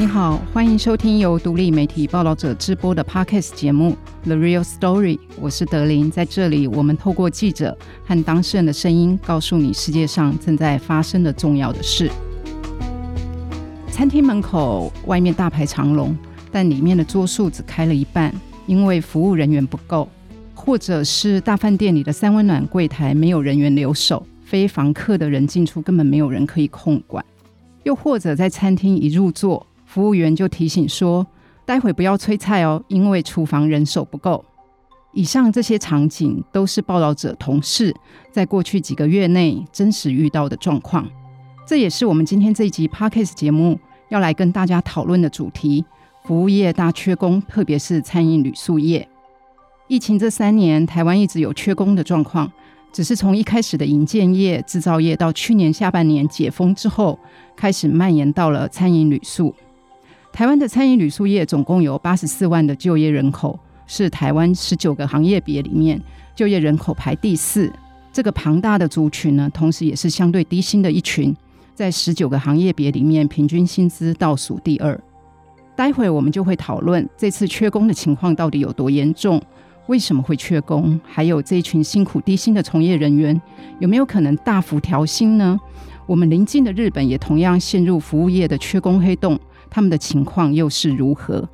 你好，欢迎收听由独立媒体报道者直播的 Podcast 节目《The Real Story》。我是德林，在这里，我们透过记者和当事人的声音，告诉你世界上正在发生的重要的事。餐厅门口外面大排长龙，但里面的桌数只开了一半，因为服务人员不够，或者是大饭店里的三温暖柜台没有人员留守，非房客的人进出根本没有人可以控管，又或者在餐厅一入座。服务员就提醒说：“待会不要催菜哦，因为厨房人手不够。”以上这些场景都是报道者同事在过去几个月内真实遇到的状况。这也是我们今天这一集 Podcast 节目要来跟大家讨论的主题：服务业大缺工，特别是餐饮旅宿业。疫情这三年，台湾一直有缺工的状况。只是从一开始的营建业、制造业，到去年下半年解封之后，开始蔓延到了餐饮旅宿。台湾的餐饮旅宿业总共有八十四万的就业人口，是台湾十九个行业别里面就业人口排第四。这个庞大的族群呢，同时也是相对低薪的一群，在十九个行业别里面，平均薪资倒数第二。待会我们就会讨论这次缺工的情况到底有多严重，为什么会缺工，还有这一群辛苦低薪的从业人员有没有可能大幅调薪呢？我们邻近的日本也同样陷入服务业的缺工黑洞。他们的情况又是如何？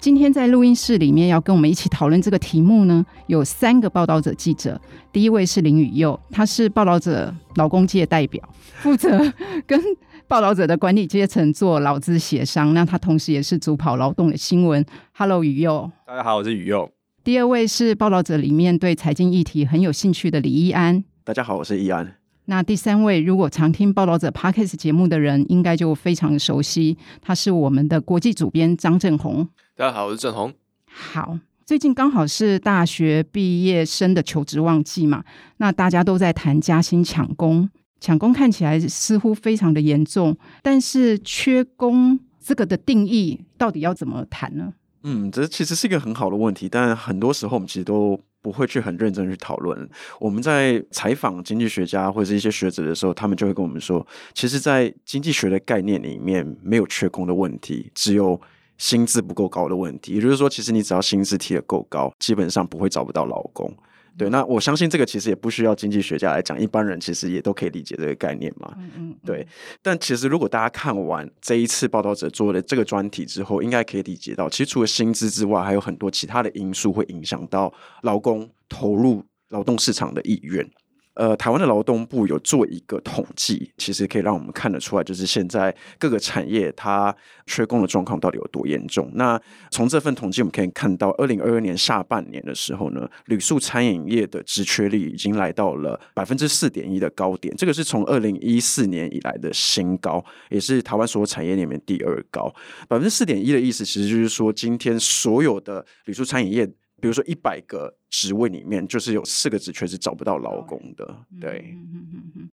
今天在录音室里面要跟我们一起讨论这个题目呢，有三个报道者记者。第一位是林宇佑，他是报道者劳工界代表，负责跟报道者的管理阶层做劳资协商。那他同时也是主跑劳动的新闻。Hello，宇佑。大家好，我是宇佑。第二位是报道者里面对财经议题很有兴趣的李易安。大家好，我是易安。那第三位，如果常听报道者 Podcast 节目的人，应该就非常熟悉，他是我们的国际主编张正红。大家好，我是正红。好，最近刚好是大学毕业生的求职旺季嘛，那大家都在谈加薪抢工，抢工看起来似乎非常的严重，但是缺工这个的定义到底要怎么谈呢？嗯，这其实是一个很好的问题，但很多时候我们其实都。不会去很认真去讨论。我们在采访经济学家或者是一些学者的时候，他们就会跟我们说，其实，在经济学的概念里面，没有缺工的问题，只有薪资不够高的问题。也就是说，其实你只要薪资提的够高，基本上不会找不到老公。对，那我相信这个其实也不需要经济学家来讲，一般人其实也都可以理解这个概念嘛。嗯嗯。对，但其实如果大家看完这一次报道者做的这个专题之后，应该可以理解到，其实除了薪资之外，还有很多其他的因素会影响到劳工投入劳动市场的意愿。呃，台湾的劳动部有做一个统计，其实可以让我们看得出来，就是现在各个产业它缺工的状况到底有多严重。那从这份统计我们可以看到，二零二二年下半年的时候呢，旅宿餐饮业的职缺率已经来到了百分之四点一的高点，这个是从二零一四年以来的新高，也是台湾所有产业里面第二高。百分之四点一的意思，其实就是说，今天所有的旅宿餐饮业。比如说一百个职位里面，就是有四个职缺是找不到劳工的。对，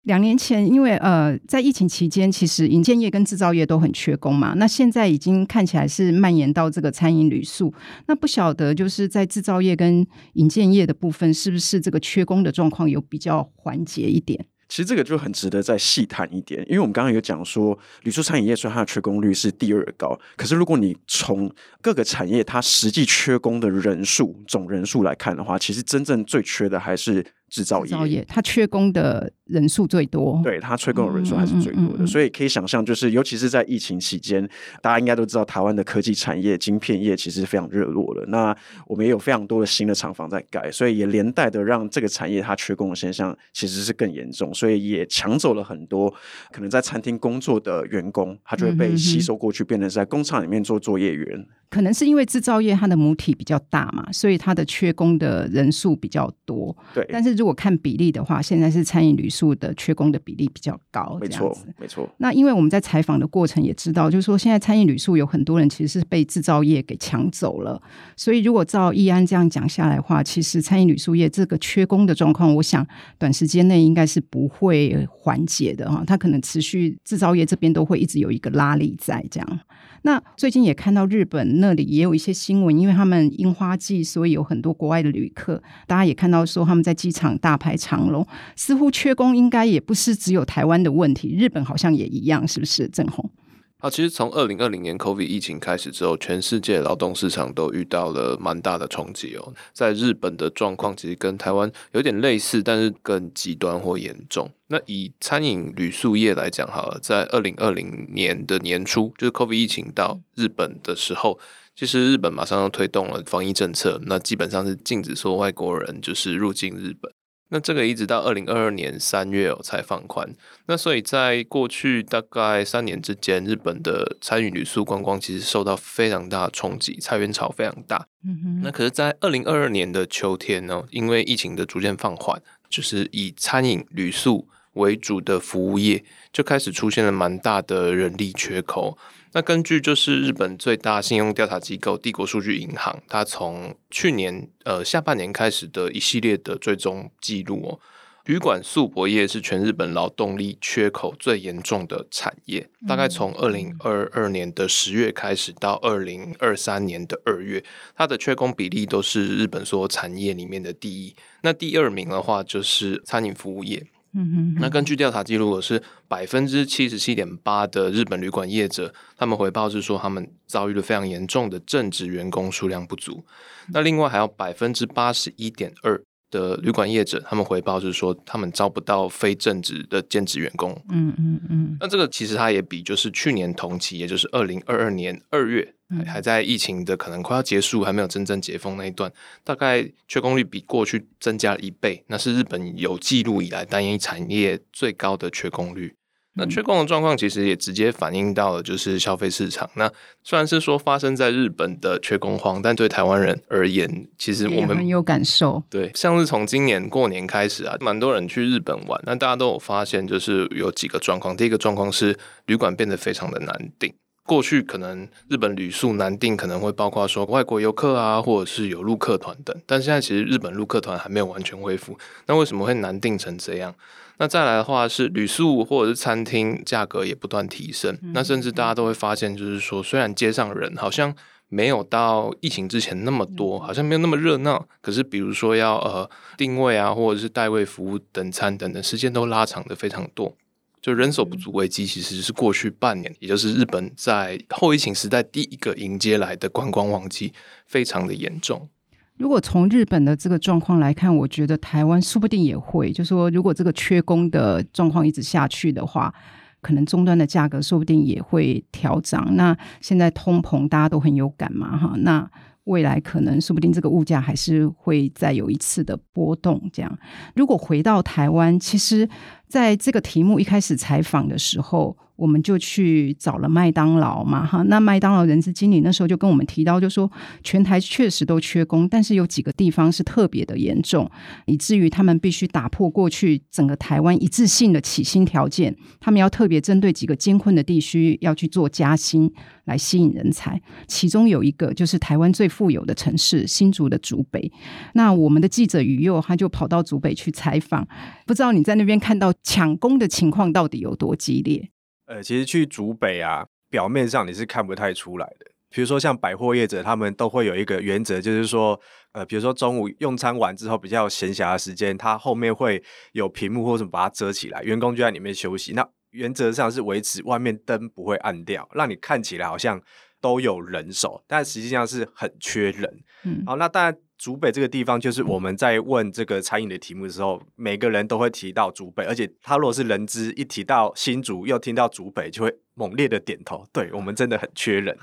两年前，因为呃，在疫情期间，其实营建业跟制造业都很缺工嘛。那现在已经看起来是蔓延到这个餐饮旅宿。那不晓得就是在制造业跟营建业的部分，是不是这个缺工的状况有比较缓解一点？其实这个就很值得再细谈一点，因为我们刚刚有讲说，旅宿餐饮业虽然它的缺工率是第二高，可是如果你从各个产业它实际缺工的人数总人数来看的话，其实真正最缺的还是。制造业，它缺工的人数最多，对，它缺工的人数还是最多的，嗯嗯嗯嗯，所以可以想象，就是尤其是在疫情期间，大家应该都知道，台湾的科技产业、晶片业其实非常热络了。那我们也有非常多的新的厂房在盖，所以也连带的让这个产业它缺工的现象其实是更严重，所以也抢走了很多可能在餐厅工作的员工，他就会被吸收过去，变成是在工厂里面做作业员。可能是因为制造业它的母体比较大嘛，所以它的缺工的人数比较多。对，但是如果看比例的话，现在是餐饮旅宿的缺工的比例比较高。没错，没错。那因为我们在采访的过程也知道，就是说现在餐饮旅宿有很多人其实是被制造业给抢走了。所以如果照易安这样讲下来的话，其实餐饮旅宿业这个缺工的状况，我想短时间内应该是不会缓解的哈。它可能持续制造业这边都会一直有一个拉力在这样。那最近也看到日本那里也有一些新闻，因为他们樱花季，所以有很多国外的旅客。大家也看到说他们在机场大排长龙，似乎缺工应该也不是只有台湾的问题，日本好像也一样，是不是？正宏。好，其实从二零二零年 COVID 疫情开始之后，全世界劳动市场都遇到了蛮大的冲击哦。在日本的状况其实跟台湾有点类似，但是更极端或严重。那以餐饮旅宿业来讲，好了，在二零二零年的年初，就是 COVID 疫情到日本的时候，其实日本马上要推动了防疫政策，那基本上是禁止说外国人就是入境日本。那这个一直到二零二二年三月哦才放宽，那所以在过去大概三年之间，日本的餐饮旅宿观光其实受到非常大的冲击，裁员潮非常大。嗯哼。那可是，在二零二二年的秋天呢，因为疫情的逐渐放缓，就是以餐饮旅宿为主的服务业就开始出现了蛮大的人力缺口。那根据就是日本最大信用调查机构帝国数据银行，它从去年呃下半年开始的一系列的追踪记录哦，旅馆宿泊业是全日本劳动力缺口最严重的产业。大概从二零二二年的十月开始到二零二三年的二月，它的缺工比例都是日本所有产业里面的第一。那第二名的话就是餐饮服务业。嗯哼，那根据调查记录，是百分之七十七点八的日本旅馆业者，他们回报是说，他们遭遇了非常严重的正职员工数量不足。那另外还有百分之八十一点二的旅馆业者，他们回报是说，他们招不到非正职的兼职员工。嗯嗯嗯。那这个其实它也比就是去年同期，也就是二零二二年二月。还在疫情的可能快要结束，还没有真正解封那一段，大概缺工率比过去增加了一倍，那是日本有记录以来单一产业最高的缺工率。那缺工的状况其实也直接反映到了就是消费市场。那虽然是说发生在日本的缺工荒，但对台湾人而言，其实我们很有感受。对，像是从今年过年开始啊，蛮多人去日本玩，那大家都有发现，就是有几个状况。第一个状况是旅馆变得非常的难订。过去可能日本旅宿难订，可能会包括说外国游客啊，或者是有陆客团等。但现在其实日本陆客团还没有完全恢复，那为什么会难订成这样？那再来的话是旅宿或者是餐厅价格也不断提升，那甚至大家都会发现，就是说虽然街上人好像没有到疫情之前那么多，好像没有那么热闹，可是比如说要呃定位啊，或者是代位服务、等餐等等，时间都拉长的非常多。就人手不足危机，其实是过去半年，也就是日本在后疫情时代第一个迎接来的观光旺季，非常的严重。如果从日本的这个状况来看，我觉得台湾说不定也会，就是说如果这个缺工的状况一直下去的话，可能终端的价格说不定也会调涨。那现在通膨大家都很有感嘛，哈，那。未来可能说不定这个物价还是会再有一次的波动。这样，如果回到台湾，其实在这个题目一开始采访的时候。我们就去找了麦当劳嘛，哈，那麦当劳人资经理那时候就跟我们提到，就说全台确实都缺工，但是有几个地方是特别的严重，以至于他们必须打破过去整个台湾一致性的起薪条件，他们要特别针对几个艰困的地区要去做加薪来吸引人才。其中有一个就是台湾最富有的城市新竹的竹北，那我们的记者宇佑他就跑到竹北去采访，不知道你在那边看到抢工的情况到底有多激烈？呃，其实去竹北啊，表面上你是看不太出来的。比如说像百货业者，他们都会有一个原则，就是说，呃，比如说中午用餐完之后比较闲暇的时间，它后面会有屏幕或者什么把它遮起来，员工就在里面休息。那原则上是维持外面灯不会暗掉，让你看起来好像都有人手，但实际上是很缺人。嗯，好，那当然。竹北这个地方，就是我们在问这个餐饮的题目的时候，每个人都会提到竹北，而且他如果是人资一提到新竹，又听到竹北，就会猛烈的点头。对，我们真的很缺人。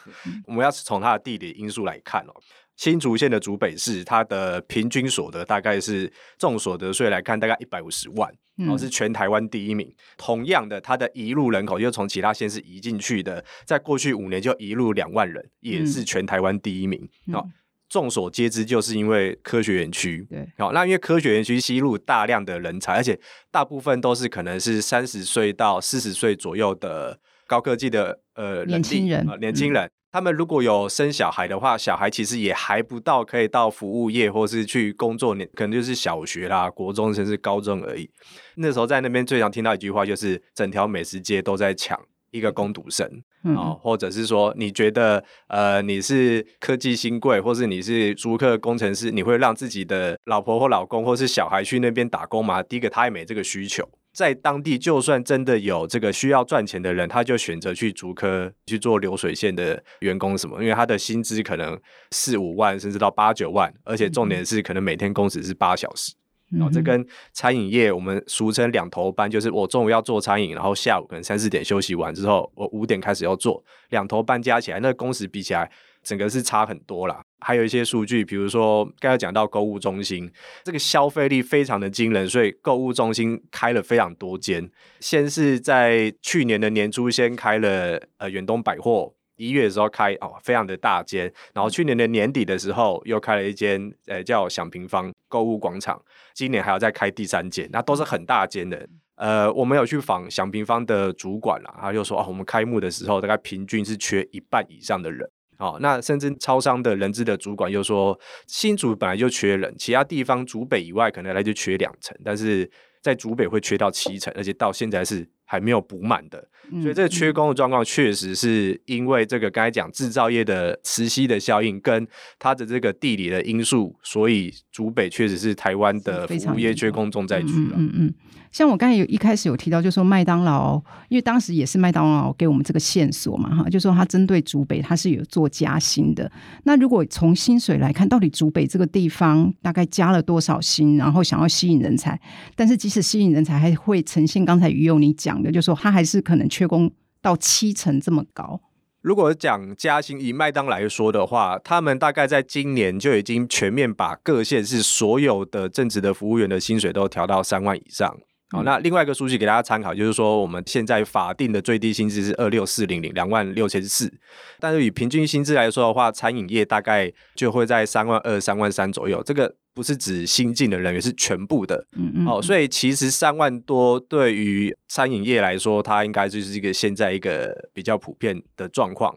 我们要是从它的地理因素来看哦，新竹县的竹北市，它的平均所得大概是综所得税来看，大概一百五十万，然后是全台湾第一名。同样的，它的移入人口又从其他县市移进去的，在过去五年就移入两万人，也是全台湾第一名。好。众所皆知，就是因为科学园区。对，好，那因为科学园区吸入大量的人才，而且大部分都是可能是三十岁到四十岁左右的高科技的呃年轻人，呃，年轻人。他们如果有生小孩的话，小孩其实也还不到可以到服务业或是去工作年，可能就是小学啦、国中甚至高中而已。那时候在那边最常听到一句话，就是整条美食街都在抢。一个工读生啊、哦，或者是说，你觉得呃，你是科技新贵，或是你是租客工程师，你会让自己的老婆或老公或是小孩去那边打工吗？第一个，他也没这个需求。在当地，就算真的有这个需要赚钱的人，他就选择去竹科去做流水线的员工什么，因为他的薪资可能四五万，甚至到八九万，而且重点是可能每天工时是八小时。然后这跟餐饮业我们俗称两头班，就是我中午要做餐饮，然后下午可能三四点休息完之后，我五点开始要做，两头班加起来，那个工时比起来，整个是差很多啦。还有一些数据，比如说刚才讲到购物中心，这个消费力非常的惊人，所以购物中心开了非常多间。先是在去年的年初先开了呃远东百货。一月的时候开哦，非常的大间，然后去年的年底的时候又开了一间，呃，叫享平方购物广场，今年还要再开第三间，那都是很大间的。呃，我们有去访享平方的主管啦，他就说哦，我们开幕的时候大概平均是缺一半以上的人，哦，那甚至超商的人资的主管又说，新竹本来就缺人，其他地方竹北以外可能来就缺两成，但是在竹北会缺到七成，而且到现在是还没有补满的。所以这个缺工的状况确实是因为这个刚才讲制造业的磁吸的效应跟它的这个地理的因素，所以竹北确实是台湾的服务业缺工重灾区了。嗯嗯。像我刚才有一开始有提到，就是说麦当劳，因为当时也是麦当劳给我们这个线索嘛，哈，就是说他针对竹北，他是有做加薪的。那如果从薪水来看，到底竹北这个地方大概加了多少薪，然后想要吸引人才，但是即使吸引人才，还会呈现刚才于祐你讲的，就是说他还是可能缺工到七成这么高。如果讲加薪，以麦当来说的话，他们大概在今年就已经全面把各县市所有的正职的服务员的薪水都调到三万以上。好，那另外一个数据给大家参考，就是说我们现在法定的最低薪资是二六四零零，两万六千四，但是以平均薪资来说的话，餐饮业大概就会在三万二、三万三左右。这个不是指新进的人员，是全部的。嗯嗯。哦，所以其实三万多对于餐饮业来说，它应该就是一个现在一个比较普遍的状况。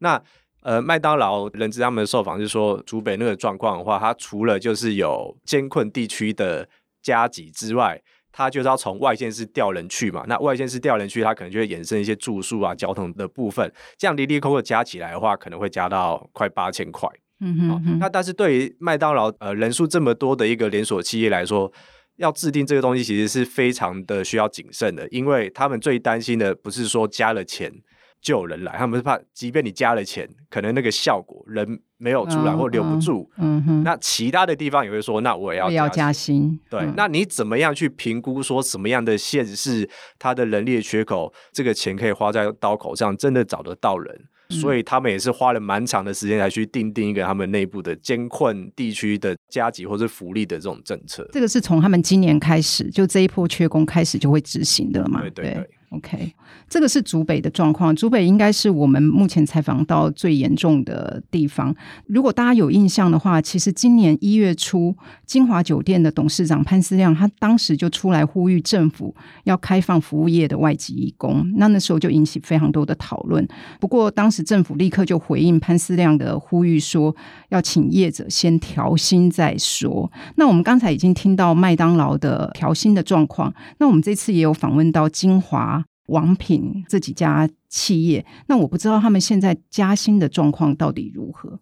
那呃，麦当劳人资他们的受访就是说，竹北那个状况的话，它除了就是有艰困地区的加急之外，他就是要从外县市调人去嘛，那外县市调人去，他可能就会衍生一些住宿啊、交通的部分，这样离离扣扣加起来的话，可能会加到快八千块。嗯哼，哼、哦，那但是对于麦当劳呃人数这么多的一个连锁企业来说，要制定这个东西其实是非常的需要谨慎的，因为他们最担心的不是说加了钱。就有人来，他们是怕，即便你加了钱，可能那个效果人没有出来或留不住。嗯哼。那其他的地方也会说，那我也要加薪。要加薪。对、嗯，那你怎么样去评估说什么样的县市它的人力的缺口，这个钱可以花在刀口上，真的找得到人？嗯、所以他们也是花了蛮长的时间来去定定一个他们内部的艰困地区的加急或者福利的这种政策。这个是从他们今年开始，就这一波缺工开始就会执行的了嘛？对对对。对 OK，这个是竹北的状况。竹北应该是我们目前采访到最严重的地方。如果大家有印象的话，其实今年一月初，金华酒店的董事长潘思亮，他当时就出来呼吁政府要开放服务业的外籍义工。那那时候就引起非常多的讨论。不过当时政府立刻就回应潘思亮的呼吁，说要请业者先调薪再说。那我们刚才已经听到麦当劳的调薪的状况。那我们这次也有访问到金华。王品这几家企业，那我不知道他们现在加薪的状况到底如何。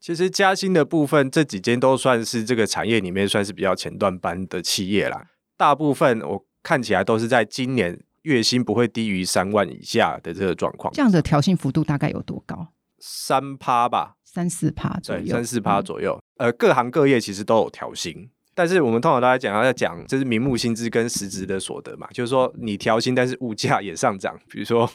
其实加薪的部分，这几间都算是这个产业里面算是比较前段班的企业啦。大部分我看起来都是在今年月薪不会低于三万以下的这个状况。这样的调薪幅度大概有多高？三趴吧，三四趴左右，三四趴左右。嗯。呃，各行各业其实都有调薪。但是我们通常大家讲，要讲这是名目薪资跟实质的所得嘛，就是说你调薪，但是物价也上涨。比如说，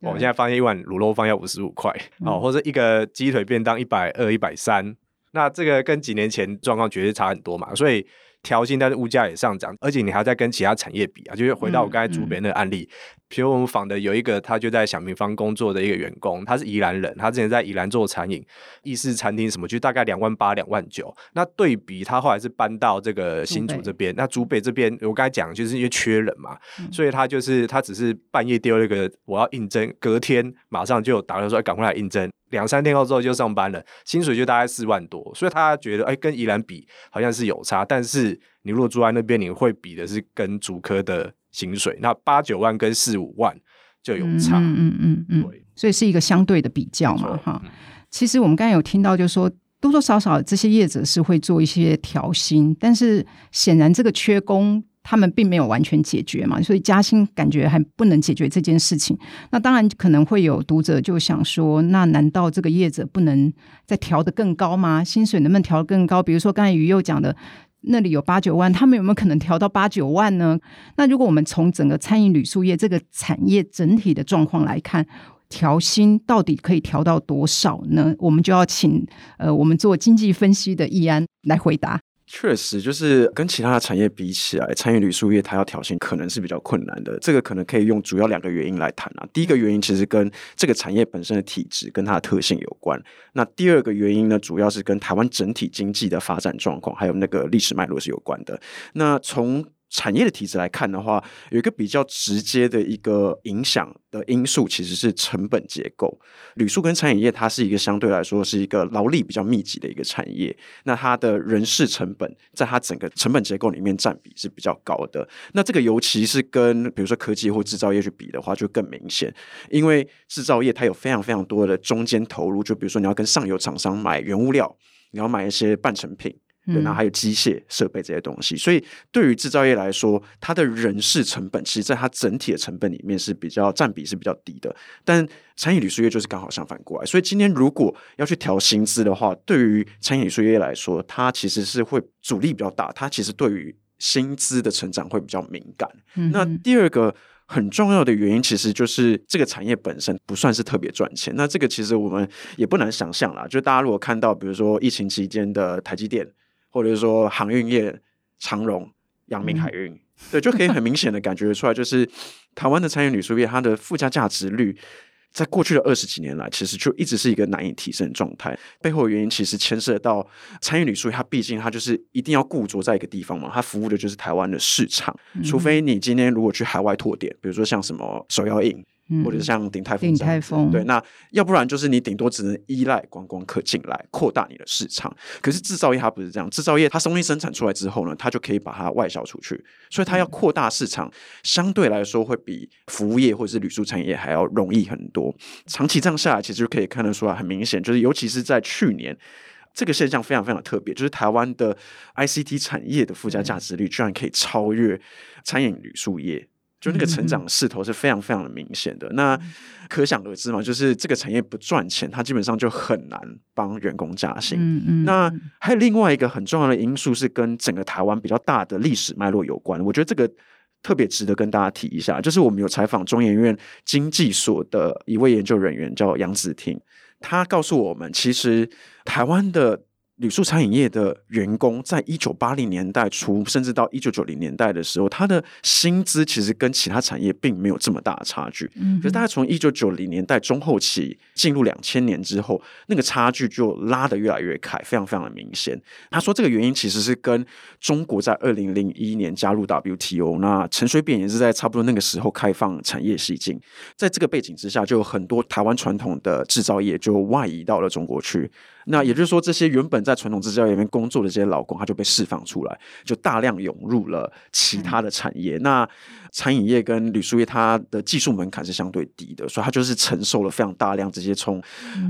我们现在发现一碗卤肉饭要五十五块，哦，或者一个鸡腿便当一百二、一百三，那这个跟几年前状况绝对差很多嘛，所以。调薪，但是物价也上涨，而且你还在跟其他产业比啊，就是回到我刚才竹北那个案例，比、嗯、如我们访的有一个，他就在小平方工作的一个员工，他是宜兰人，他之前在宜兰做餐饮、意式餐厅什么，就大概两万八、两万九。那对比他后来是搬到这个新竹这边，那竹北这边我刚才讲就是因为缺人嘛，嗯、所以他就是他只是半夜丢了一个我要应征，隔天马上就打电话说赶快来应征。两三天后之后就上班了，薪水就大概四万多，所以他觉得哎、欸，跟宜兰比好像是有差，但是你如果住在那边，你会比的是跟竹科的薪水，那八九万跟四五万就有差，嗯嗯嗯嗯，对，所以是一个相对的比较嘛，哈。其实我们刚才有听到，就是说多多少少这些业者是会做一些调薪，但是显然这个缺工。他们并没有完全解决嘛，所以加薪感觉还不能解决这件事情。那当然可能会有读者就想说，那难道这个业者不能再调得更高吗？薪水能不能调得更高？比如说刚才于祐讲的，那里有八九万，他们有没有可能调到八九万呢？那如果我们从整个餐饮旅宿业这个产业整体的状况来看，调薪到底可以调到多少呢？我们就要请呃，我们做经济分析的易安来回答。确实，就是跟其他的产业比起来，餐饮旅宿业它要调薪可能是比较困难的。这个可能可以用主要两个原因来谈啊。第一个原因其实跟这个产业本身的体质跟它的特性有关。那第二个原因呢，主要是跟台湾整体经济的发展状况还有那个历史脉络是有关的。那从产业的体制来看的话，有一个比较直接的一个影响的因素，其实是成本结构。旅宿跟餐饮业，它是一个相对来说是一个劳力比较密集的一个产业。那它的人事成本，在它整个成本结构里面占比是比较高的。那这个尤其是跟比如说科技或制造业去比的话，就更明显。因为制造业它有非常非常多的中间投入，就比如说你要跟上游厂商买原物料，你要买一些半成品。对，然后还有机械设备这些东西，所以对于制造业来说，它的人事成本，其实在它整体的成本里面是比较占比是比较低的。但餐饮旅宿业就是刚好相反过来，所以今天如果要去调薪资的话，对于餐饮旅宿业来说，它其实是会阻力比较大，它其实对于薪资的成长会比较敏感。嗯、那第二个很重要的原因，其实就是这个产业本身不算是特别赚钱。那这个其实我们也不难想象啦，就大家如果看到，比如说疫情期间的台积电。或者说航运业，长荣、阳明海运，嗯、对，就可以很明显的感觉出来，就是台湾的餐饮旅宿业，它的附加价值率，在过去的二十几年来，其实就一直是一个难以提升的状态。背后的原因其实牵涉到餐饮旅宿业，它毕竟它就是一定要固着在一个地方嘛，它服务的就是台湾的市场。嗯、除非你今天如果去海外拓点，比如说像什么手摇饮。或者像鼎泰丰，鼎泰丰对，那要不然就是你顶多只能依赖观光客进来扩大你的市场。可是制造业它不是这样，制造业它东西生产出来之后呢，它就可以把它外销出去，所以它要扩大市场，相对来说会比服务业或者是旅宿产业还要容易很多。长期这样下来，其实就可以看得出来，很明显，就是尤其是在去年，这个现象非常非常特别，就是台湾的 ICT 产业的附加价值率居然可以超越餐饮旅宿业。就那个成长势头是非常非常的明显的，那可想而知嘛，就是这个产业不赚钱，它基本上就很难帮员工加薪。嗯嗯。那还有另外一个很重要的因素是跟整个台湾比较大的历史脉络有关，我觉得这个特别值得跟大家提一下，就是我们有采访中研院经济所的一位研究人员叫杨子婷，他告诉我们，其实台湾的。旅宿餐饮业的员工，在一九八零年代初，甚至到一九九零年代的时候，他的薪资其实跟其他产业并没有这么大的差距。嗯，可是大概从一九九零年代中后期进入两千年之后，那个差距就拉得越来越开，非常非常的明显。他说，这个原因其实是跟中国在二零零一年加入 WTO，那陈水扁也是在差不多那个时候开放产业西进，在这个背景之下，就有很多台湾传统的制造业就外移到了中国去。那也就是说，这些原本在传统制造业里面工作的这些劳工，他就被释放出来，就大量涌入了其他的产业。嗯、那餐饮业跟旅宿业，它的技术门槛是相对低的，所以它就是承受了非常大量这些从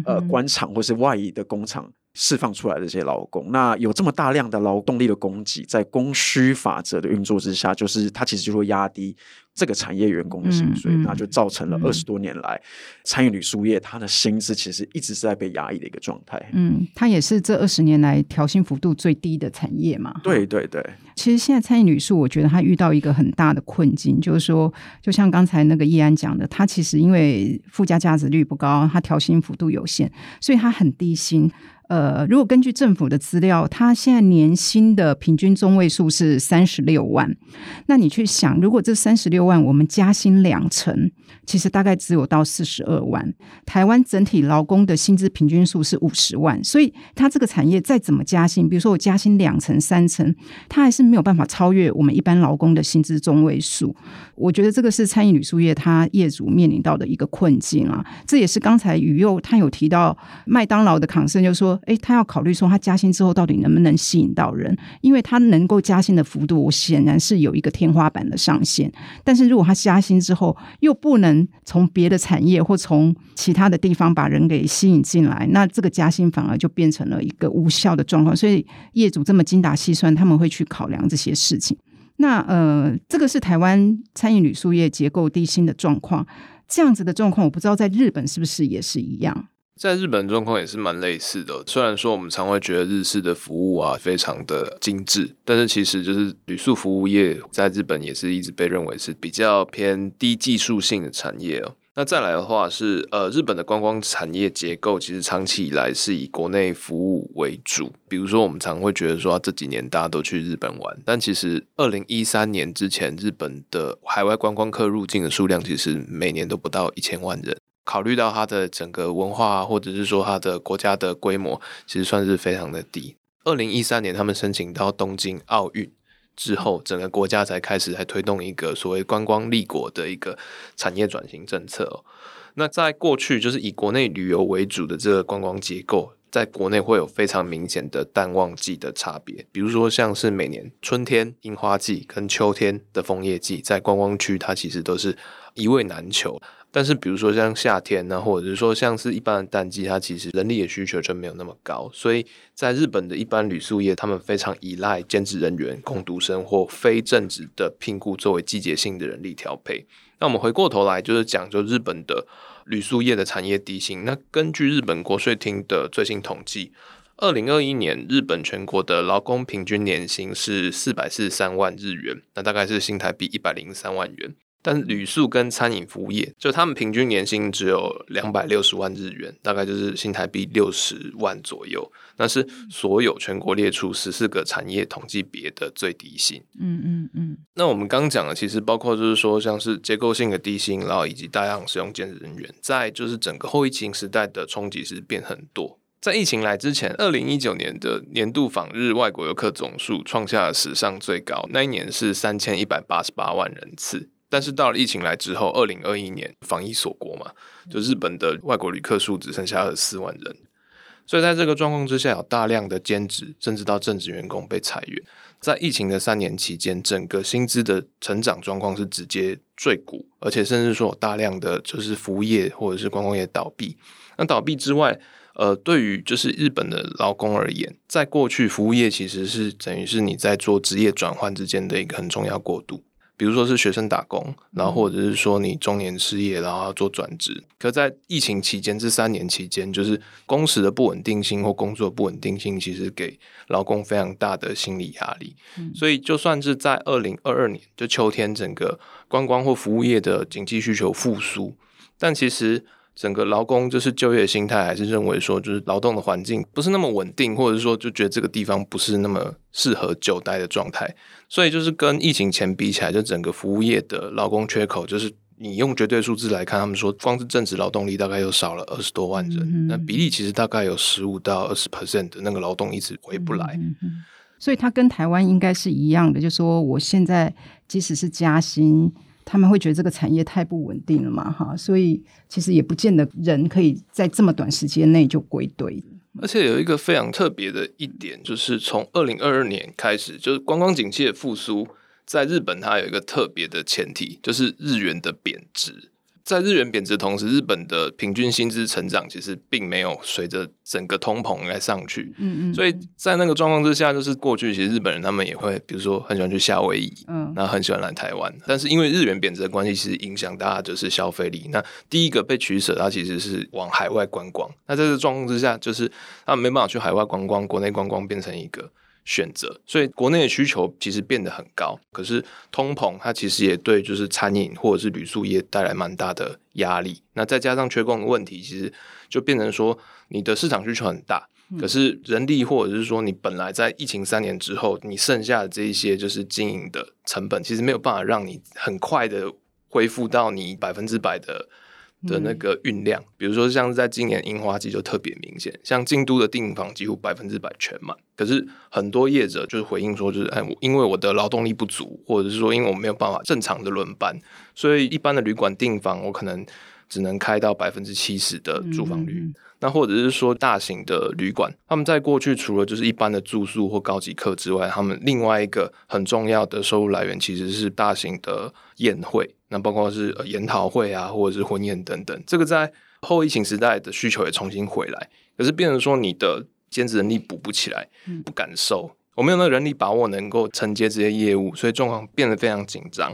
呃官场或是外移的工厂释放出来的这些劳工。那有这么大量的劳动力的供给，在供需法则的运作之下，就是它其实就会压低。这个产业员工的薪水，嗯嗯、那就造成了二十多年来、嗯、餐饮旅宿业它的薪资其实一直是在被压抑的一个状态。嗯，它也是这二十年来调薪幅度最低的产业嘛。对对对。其实现在餐饮旅宿，我觉得它遇到一个很大的困境，就是说，就像刚才那个易安讲的，它其实因为附加价值率不高，它调薪幅度有限，所以它很低薪。呃，如果根据政府的资料，他现在年薪的平均中位数是三十六万。那你去想，如果这三十六万我们加薪两成，其实大概只有到四十二万。台湾整体劳工的薪资平均数是五十万，所以它这个产业再怎么加薪，比如说我加薪两成、三成，它还是没有办法超越我们一般劳工的薪资中位数。我觉得这个是餐饮旅宿业它业主面临到的一个困境啊。这也是刚才于佑他有提到麦当劳的 concern，就说。诶，他要考虑说，他加薪之后到底能不能吸引到人？因为他能够加薪的幅度，显然是有一个天花板的上限。但是如果他加薪之后，又不能从别的产业或从其他的地方把人给吸引进来，那这个加薪反而就变成了一个无效的状况。所以业主这么精打细算，他们会去考量这些事情。那呃，这个是台湾餐饮旅宿业结构低薪的状况，这样子的状况，我不知道在日本是不是也是一样。在日本状况也是蛮类似的，虽然说我们常会觉得日式的服务啊非常的精致，但是其实就是旅宿服务业在日本也是一直被认为是比较偏低技术性的产业哦。那再来的话是呃，日本的观光产业结构其实长期以来是以国内服务为主，比如说我们常会觉得说这几年大家都去日本玩，但其实二零一三年之前，日本的海外观光客入境的数量其实每年都不到一千万人。考虑到它的整个文化，或者是说它的国家的规模，其实算是非常的低。二零一三年他们申请到东京奥运之后，整个国家才开始来推动一个所谓观光立国的一个产业转型政策哦。那在过去，就是以国内旅游为主的这个观光结构，在国内会有非常明显的淡旺季的差别。比如说，像是每年春天樱花季跟秋天的枫叶季，在观光区它其实都是一位难求。但是，比如说像夏天呢，或者是说像是一般的淡季，它其实人力的需求就没有那么高。所以在日本的一般旅宿业，他们非常依赖兼职人员、工读生或非正职的聘雇作为季节性的人力调配。那我们回过头来就是讲，就日本的旅宿业的产业低薪。那根据日本国税厅的最新统计，二零二一年日本全国的劳工平均年薪是四百四十三万日元，那大概是新台币一百零三万元。但旅宿跟餐饮服务业，就他们平均年薪只有两百六十万日元，大概就是新台币六十万左右。那是所有全国列出十四个产业统计别的最低薪。嗯嗯嗯。那我们刚讲的，其实包括就是说，像是结构性的低薪，然后以及大量使用兼职人员，在就是整个后疫情时代的冲击是变很多。在疫情来之前，二零一九年的年度访日外国游客总数创下了史上最高，那一年是三千一百八十八万人次。但是到了疫情来之后，二零二一年防疫锁国嘛，就日本的外国旅客数只剩下二十四万人，所以在这个状况之下，有大量的兼职甚至到正职员工被裁员。在疫情的三年期间，整个薪资的成长状况是直接坠谷，而且甚至说有大量的就是服务业或者是观光业倒闭。那倒闭之外，呃，对于就是日本的劳工而言，在过去服务业其实是等于是你在做职业转换之间的一个很重要过渡。比如说是学生打工，然后或者是说你中年失业，然后要做转职。可在疫情期间这三年期间，就是工时的不稳定性或工作不稳定性，其实给劳工非常大的心理压力。嗯。所以就算是在二零二二年，就秋天整个观光或服务业的经济需求复苏，但其实。整个劳工就是就业心态，还是认为说，就是劳动的环境不是那么稳定，或者是说就觉得这个地方不是那么适合久待的状态。所以就是跟疫情前比起来，就整个服务业的劳工缺口，就是你用绝对数字来看，他们说光是正职劳动力大概又少了二十多万人，嗯，那比例其实大概有十五到二十 percent 的那个劳动一直回不来。嗯嗯，所以它跟台湾应该是一样的，就是说我现在即使是加薪。他们会觉得这个产业太不稳定了嘛，哈，所以其实也不见得人可以在这么短时间内就归队。而且有一个非常特别的一点，就是从二零二二年开始，就是观光景气的复苏，在日本它有一个特别的前提，就是日元的贬值。在日元贬值的同时，日本的平均薪资成长其实并没有随着整个通膨来上去。嗯嗯。所以在那个状况之下，就是过去其实日本人他们也会，比如说很喜欢去夏威夷，嗯，然后很喜欢来台湾。但是因为日元贬值的关系，其实影响大家就是消费力。那第一个被取舍，它其实是往海外观光。那在这个状况之下，就是他们没办法去海外观光，国内观光变成一个。选择，所以国内的需求其实变得很高，可是通膨它其实也对就是餐饮或者是旅宿业带来蛮大的压力。那再加上缺工的问题，其实就变成说你的市场需求很大，可是人力或者是说你本来在疫情三年之后，你剩下的这一些就是经营的成本，其实没有办法让你很快的恢复到你百分之百的。的那个运量，比如说像在今年樱花季就特别明显，像京都的订房几乎百分之百全满。可是很多业者就是回应说，就是哎，因为我的劳动力不足，或者是说因为我没有办法正常的轮班，所以一般的旅馆订房我可能只能开到百分之七十的住房率。嗯嗯那或者是说大型的旅馆，他们在过去除了就是一般的住宿或高级客之外，他们另外一个很重要的收入来源其实是大型的宴会。那包括是研讨会啊，或者是婚宴等等，这个在后疫情时代的需求也重新回来。可是变成说你的兼职能力补不起来，不敢收，我没有那个人力把握能够承接这些业务，所以状况变得非常紧张。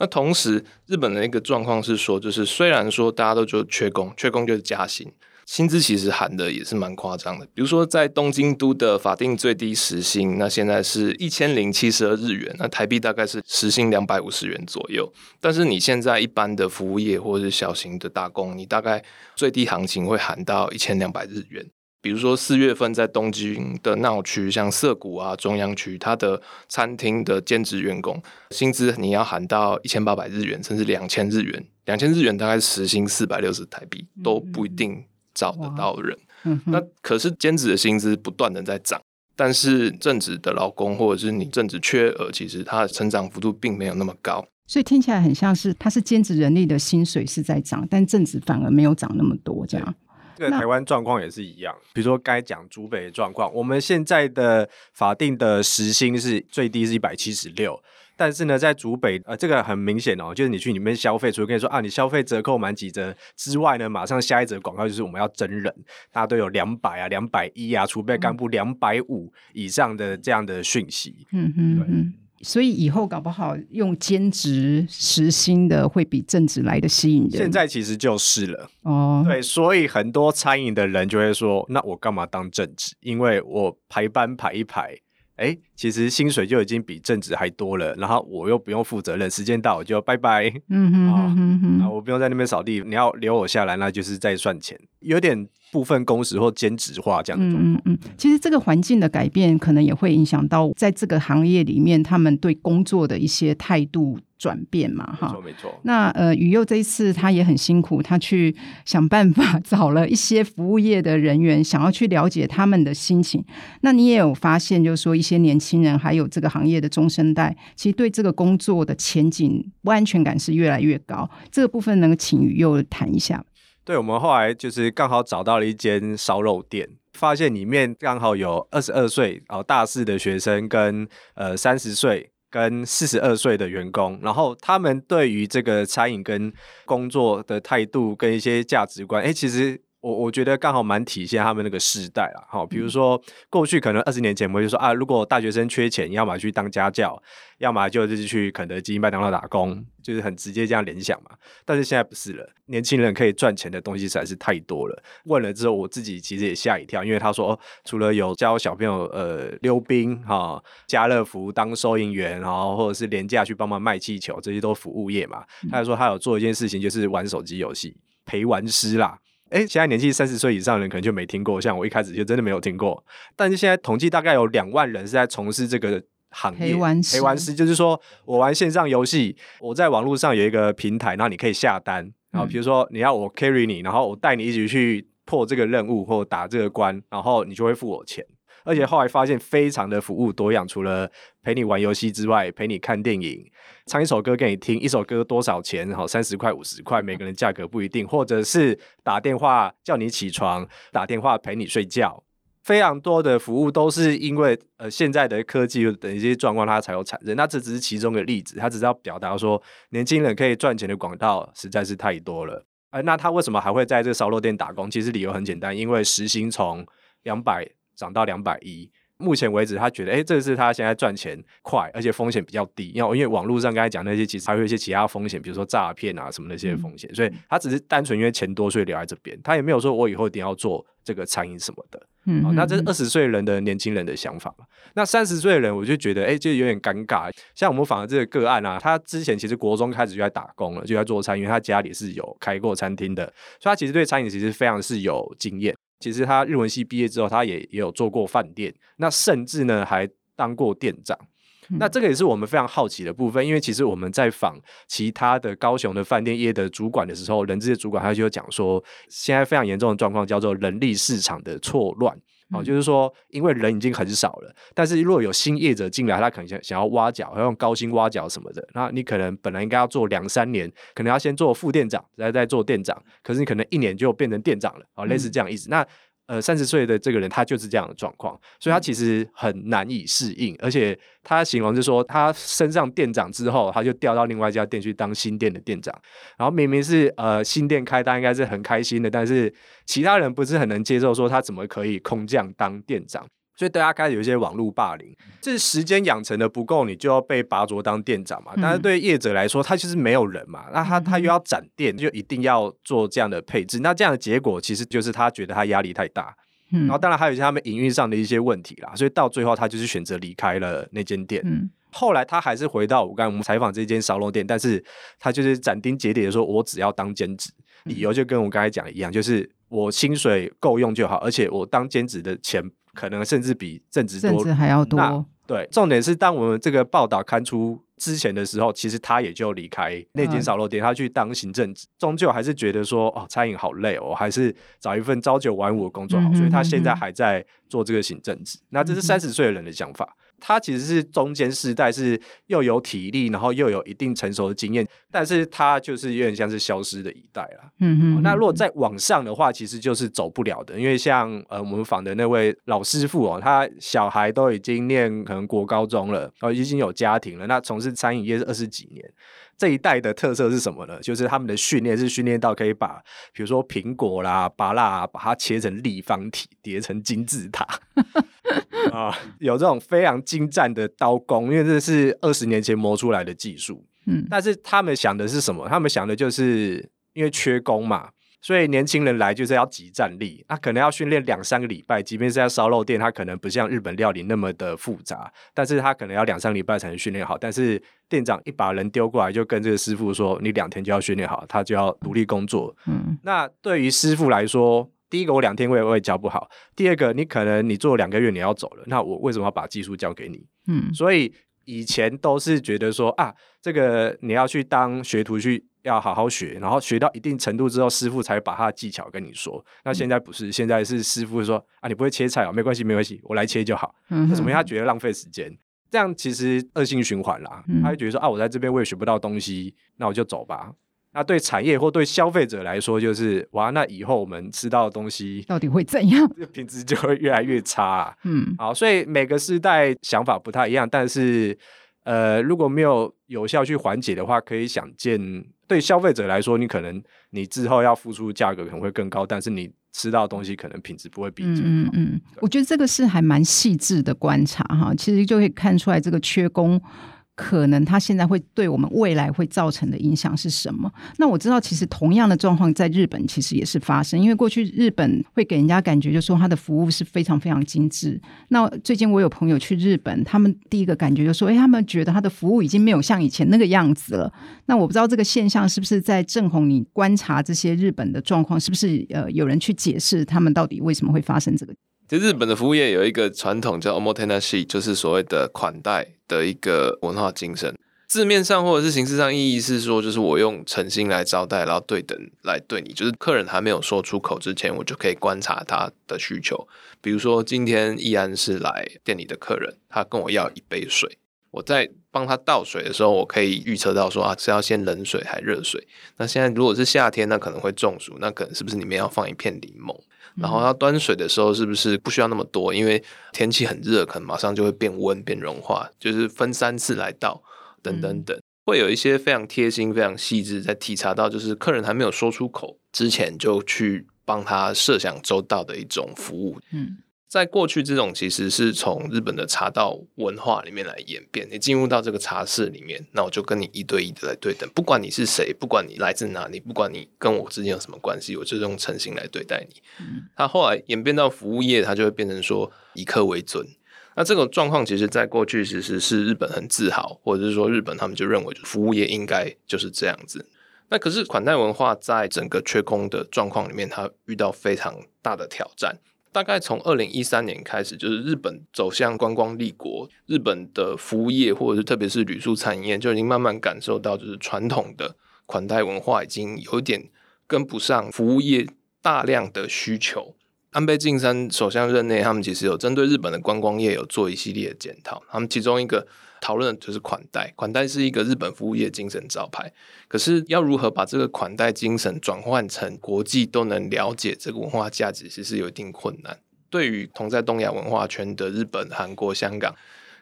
那同时，日本的一个状况是说，就是虽然说大家都觉得缺工，缺工就是加薪。薪资其实喊的也是蛮夸张的，比如说在东京都的法定最低时薪，那现在是一千零七十二日元，那台币大概是时薪两百五十元左右。但是你现在一般的服务业或者是小型的打工，你大概最低行情会喊到一千两百日元。比如说四月份在东京的闹区，像涩谷啊、中央区，它的餐厅的兼职员工薪资你要喊到一千八百日元，甚至两千日元。两千日元大概是时薪四百六十台币，都不一定。找得到人，嗯、那可是兼职的薪资不断的在涨，但是正职的劳工或者是你正职缺额，其实它的成长幅度并没有那么高，所以听起来很像是它是兼职人力的薪水是在涨，但正职反而没有涨那么多，这样。这个台湾状况也是一样，比如说该讲竹北的状况，我们现在的法定的时薪是最低是一百七十六。但是呢，在竹北，呃，这个很明显哦，就是你去里面消费，除了跟你说啊，你消费折扣满几折之外呢，马上下一则广告就是我们要征人，大家都有两百啊、两百一啊，储备干部两百五以上的这样的讯息。嗯哼嗯，所以以后搞不好用兼职时薪的会比正职来的吸引人。现在其实就是了哦，对，所以很多餐饮的人就会说，那我干嘛当正职？因为我排班排一排。哎，其实薪水就已经比正职还多了，然后我又不用负责任，时间到我就拜拜。嗯哼，哼，哼，哼，啊，我不用在那边扫地，你要留我下来，那就是在算钱，有点部分工时或兼职化这样子。嗯嗯嗯，其实这个环境的改变，可能也会影响到在这个行业里面他们对工作的一些态度。转变嘛，哈，没错没错。那呃，雨佑这一次他也很辛苦，他去想办法找了一些服务业的人员，想要去了解他们的心情。那你也有发现，就是说一些年轻人，还有这个行业的中生代，其实对这个工作的前景不安全感是越来越高。这个部分能请雨佑谈一下？对，我们后来就是刚好找到了一间烧肉店，发现里面刚好有二十二岁哦大四的学生跟呃三十岁。跟四十二岁的员工，然后他们对于这个餐饮跟工作的态度跟一些价值观，哎，其实。我我觉得刚好蛮体现他们那个世代啦，好，比如说过去可能二十年前我们就说啊，如果大学生缺钱，要么去当家教，要么就是去肯德基、麦当劳打工，就是很直接这样联想嘛。但是现在不是了，年轻人可以赚钱的东西实在是太多了。问了之后，我自己其实也吓一跳，因为他说除了有教小朋友呃溜冰哈、家乐福当收银员，然后或者是廉价去帮忙卖气球，这些都服务业嘛。他还说他有做一件事情，就是玩手机游戏陪玩师啦。哎，现在年纪三十岁以上的人可能就没听过，像我一开始就真的没有听过。但是现在统计大概有两万人是在从事这个行业。陪玩师，陪玩师就是说我玩线上游戏，我在网络上有一个平台，然后你可以下单，然后比如说你要我 carry 你，然后我带你一起去破这个任务或打这个关，然后你就会付我钱。而且后来发现非常的服务多样，除了陪你玩游戏之外，陪你看电影，唱一首歌给你听，一首歌多少钱？好，三十块、五十块，每个人价格不一定。或者是打电话叫你起床，打电话陪你睡觉，非常多的服务都是因为呃现在的科技等一些状况，它才有产生。那这只是其中的例子，它只是要表达说，年轻人可以赚钱的管道实在是太多了。呃，那他为什么还会在这个烧肉店打工？其实理由很简单，因为时薪从两百。涨到两百一，目前为止他觉得，哎、欸，这是他现在赚钱快，而且风险比较低。因为因为网络上刚才讲那些，其实还有一些其他风险，比如说诈骗啊什么那些风险，嗯、所以他只是单纯因为钱多，所以留在这边。他也没有说我以后一定要做这个餐饮什么的。嗯，好，那这是二十岁人的年轻人的想法嘛？那三十岁的人，我就觉得，哎、欸，就有点尴尬。像我们访的这个个案啊，他之前其实国中开始就在打工了，就在做餐，因为他家里是有开过餐厅的，所以他其实对餐饮其实非常是有经验。其实他日文系毕业之后，他也也有做过饭店，那甚至呢还当过店长。嗯、那这个也是我们非常好奇的部分，因为其实我们在访其他的高雄的饭店业的主管的时候，人资的主管他就讲说，现在非常严重的状况叫做人力市场的错乱。哦，就是说，因为人已经很少了，但是如果有新业者进来，他可能想想要挖角，要用高薪挖角什么的，那你可能本来应该要做两三年，可能要先做副店长，再再做店长，可是你可能一年就变成店长了，哦，类似这样意思。嗯、那呃，三十岁的这个人，他就是这样的状况，所以他其实很难以适应，而且他形容就是说，他升上店长之后，他就调到另外一家店去当新店的店长，然后明明是呃新店开单，应该是很开心的，但是其他人不是很能接受，说他怎么可以空降当店长。所以大家开始有一些网络霸凌，这时间养成的不够，你就要被拔擢当店长嘛。但是对业者来说，他其实没有人嘛，那他他又要展店，就一定要做这样的配置。那这样的结果，其实就是他觉得他压力太大。然后当然还有一些他们营运上的一些问题啦，所以到最后他就是选择离开了那间店。后来他还是回到我刚才我们采访这间烧肉店，但是他就是斩钉截铁的说：“我只要当兼职。”理由就跟我刚才讲的一样，就是我薪水够用就好，而且我当兼职的钱。可能甚至比正职多，甚至还要多。对，重点是当我们这个报道刊出之前的时候，其实他也就离开那间烧肉店，他去当行政职，终究还是觉得说，哦，餐饮好累哦，还是找一份朝九晚五的工作好，所以他现在还在做这个行政职。那这是三十岁的人的想法。他其实是中间世代，是又有体力，然后又有一定成熟的经验，但是他就是有点像是消失的一代了。嗯哼嗯哼。那如果再往上的话，其实就是走不了的，因为像呃我们访的那位老师傅哦，他小孩都已经念可能国高中了，哦已经有家庭了，那从事餐饮业是二十几年。这一代的特色是什么呢？就是他们的训练是训练到可以把，比如说苹果啦、芭乐啊，把它切成立方体，叠成金字塔 啊，有这种非常精湛的刀工，因为这是二十年前磨出来的技术。嗯，但是他们想的是什么？他们想的就是因为缺工嘛。所以年轻人来就是要集战力，他可能要训练两三个礼拜，即便是在烧肉店，他可能不像日本料理那么的复杂，但是他可能要两三个礼拜才能训练好。但是店长一把人丢过来，就跟这个师傅说：“你两天就要训练好，他就要独立工作。”嗯，那对于师傅来说，第一个我两天我也会教不好，第二个你可能你做两个月你要走了，那我为什么要把技术交给你？嗯，所以以前都是觉得说啊，这个你要去当学徒去。要好好学，然后学到一定程度之后，师傅才把他的技巧跟你说。那现在不是，现在是师傅说啊，你不会切菜哦，没关系，没关系，我来切就好。嗯，为什么他觉得浪费时间？这样其实恶性循环啦。嗯，他就觉得说啊，我在这边我也学不到东西，那我就走吧。那对产业或对消费者来说，就是哇，那以后我们吃到的东西到底会怎样？品质就会越来越差啊。嗯，好，所以每个时代想法不太一样，但是呃，如果没有有效去缓解的话，可以想见。对消费者来说，你可能你之后要付出价格可能会更高，但是你吃到的东西可能品质不会比较好。嗯嗯，我觉得这个是还蛮细致的观察哈，其实就可以看出来这个缺工。可能他现在会对我们未来会造成的影响是什么？那我知道，其实同样的状况在日本其实也是发生，因为过去日本会给人家感觉就说他的服务是非常非常精致。那最近我有朋友去日本，他们第一个感觉就说，哎，他们觉得他的服务已经没有像以前那个样子了。那我不知道这个现象是不是在正红你观察这些日本的状况，是不是呃有人去解释他们到底为什么会发生这个？其实日本的服务业有一个传统叫 omotenashi，就是所谓的款待的一个文化精神。字面上或者是形式上意义是说，就是我用诚心来招待，然后对等来对你，就是客人还没有说出口之前，我就可以观察他的需求。比如说今天易安是来店里的客人，他跟我要一杯水，我在帮他倒水的时候，我可以预测到说啊，是要先冷水还热水？那现在如果是夏天，那可能会中暑，那可能是不是里面要放一片柠檬？然后要端水的时候，是不是不需要那么多？因为天气很热，可能马上就会变温变融化，就是分三次来倒，等等等，会有一些非常贴心、非常细致，在体察到就是客人还没有说出口之前，就去帮他设想周到的一种服务。嗯。在过去，这种其实是从日本的茶道文化里面来演变。你进入到这个茶室里面，那我就跟你一对一的来对等，不管你是谁，不管你来自哪里，不管你跟我之间有什么关系，我就用诚心来对待你。嗯。他后来演变到服务业，他就会变成说以客为尊。那这种状况，其实在过去其实是日本很自豪，或者是说日本他们就认为，服务业应该就是这样子。那可是款待文化在整个缺空的状况里面，它遇到非常大的挑战。大概从二零一三年开始，就是日本走向观光立国，日本的服务业或者是特别是旅宿产业，就已经慢慢感受到，就是传统的款待文化已经有点跟不上服务业大量的需求。安倍晋三首相任内，他们其实有针对日本的观光业有做一系列的检讨，他们其中一个。讨论的就是款待，款待是一个日本服务业精神招牌。可是要如何把这个款待精神转换成国际都能了解这个文化价值，其实是有一定困难。对于同在东亚文化圈的日本、韩国、香港、